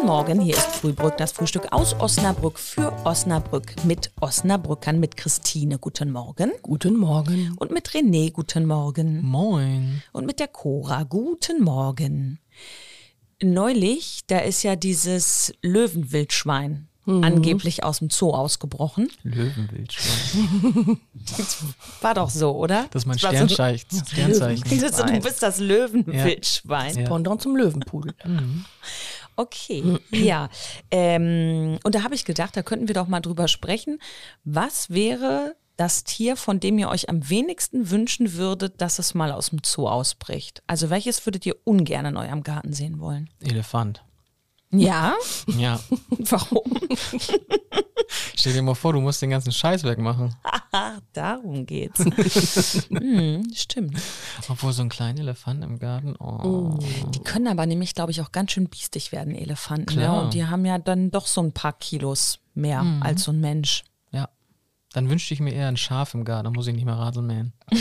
Guten Morgen, hier ist Frühbrück, das Frühstück aus Osnabrück für Osnabrück mit Osnabrückern, mit Christine. Guten Morgen. Guten Morgen. Und mit René. Guten Morgen. Moin. Und mit der Cora. Guten Morgen. Neulich, da ist ja dieses Löwenwildschwein angeblich aus dem Zoo ausgebrochen. Löwenwildschwein. War doch so, oder? Das ist mein so- Sternzeichen. Sternzeichen. Das, du bist das Löwenwildschwein. Ja. Pendant zum Löwenpudel. Okay, ja. Ähm, und da habe ich gedacht, da könnten wir doch mal drüber sprechen. Was wäre das Tier, von dem ihr euch am wenigsten wünschen würdet, dass es mal aus dem Zoo ausbricht? Also welches würdet ihr ungern in eurem Garten sehen wollen? Elefant. Ja? Ja. Warum? Stell dir mal vor, du musst den ganzen Scheiß wegmachen. Ah, darum geht's. hm, stimmt. Obwohl so ein kleiner Elefant im Garten. Oh. Die können aber nämlich, glaube ich, auch ganz schön biestig werden, Elefanten. Ne? Klar. Und die haben ja dann doch so ein paar Kilos mehr als so ein Mensch. Ja. Dann wünschte ich mir eher ein Schaf im Garten, dann muss ich nicht mehr Rasen mähen.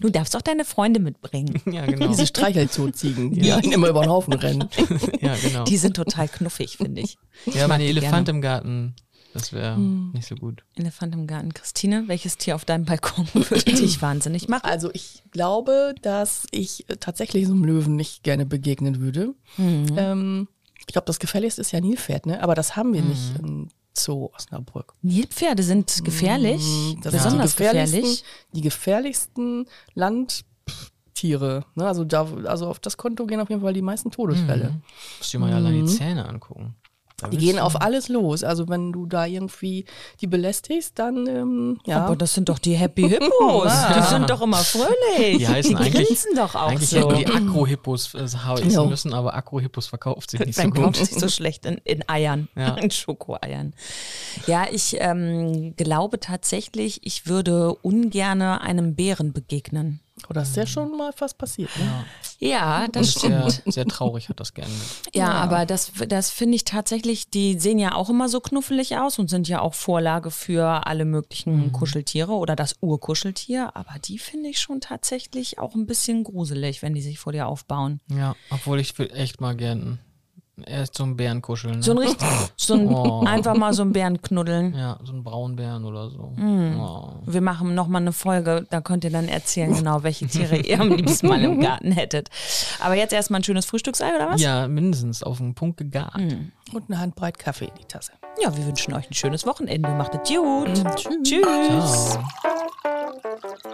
Du darfst auch deine Freunde mitbringen. Ja, genau. Diese Streichelzoo-Ziegen, die einen immer über den Haufen rennen. ja, genau. Die sind total knuffig, finde ich. Ja, meine die Elefant gerne. im Garten, das wäre nicht so gut. Elefant im Garten. Christine, welches Tier auf deinem Balkon würde dich wahnsinnig machen? Also ich glaube, dass ich äh, tatsächlich so einem Löwen nicht gerne begegnen würde. Ähm, ich glaube, das gefährlichste ist ja Nilpferd, ne? aber das haben wir nicht im Zoo Osnabrück. Nilpferde sind gefährlich, Das besonders die gefährlich. die gefährlichsten Landtiere. Ne? Also, da, also auf das Konto gehen auf jeden Fall die meisten Todesfälle. Musst dir mal allein die Zähne angucken. Die gehen auf alles los. Also wenn du da irgendwie die belästigst, dann ähm, ja. Aber das sind doch die Happy Hippos. Die sind doch immer fröhlich. Die heißen eigentlich, grinsen doch auch eigentlich so. die Akro-Hippos äh, heißen Ja. müssen, aber Akro-Hippos verkauft sich nicht so Dann kauft gut. sich so schlecht in, in Eiern, Ja. in Schokoeiern. Ja, ich ähm, glaube tatsächlich, ich würde ungerne einem Bären begegnen. Oh, das ist ja schon mal fast passiert. Ne? Ja, das Und sehr, stimmt. sehr traurig hat das gerne mit. Ja, aber das, das finde ich tatsächlich, die sehen ja auch immer so knuffelig aus und sind ja auch Vorlage für alle möglichen Kuscheltiere oder das Urkuscheltier. Aber die finde ich schon tatsächlich auch ein bisschen gruselig, wenn die sich vor dir aufbauen. Ja, obwohl ich will echt mal gern erst so einen Bären kuscheln. Ne? So ein richtig, so ein, Oh. einfach mal so einen Bären knuddeln. ja, so einen Braunbären oder so. Mhm. Oh. Wir machen nochmal eine Folge, da könnt ihr dann erzählen, genau, welche Tiere ihr am liebsten mal im Garten hättet. Aber jetzt erstmal ein schönes Frühstücksei, oder was? Ja, mindestens auf den Punkt gegart. Mhm. Und eine Handbreit Kaffee in die Tasse. Ja, wir wünschen euch ein schönes Wochenende. Macht es gut. Tschüss. Tschüss. Ciao.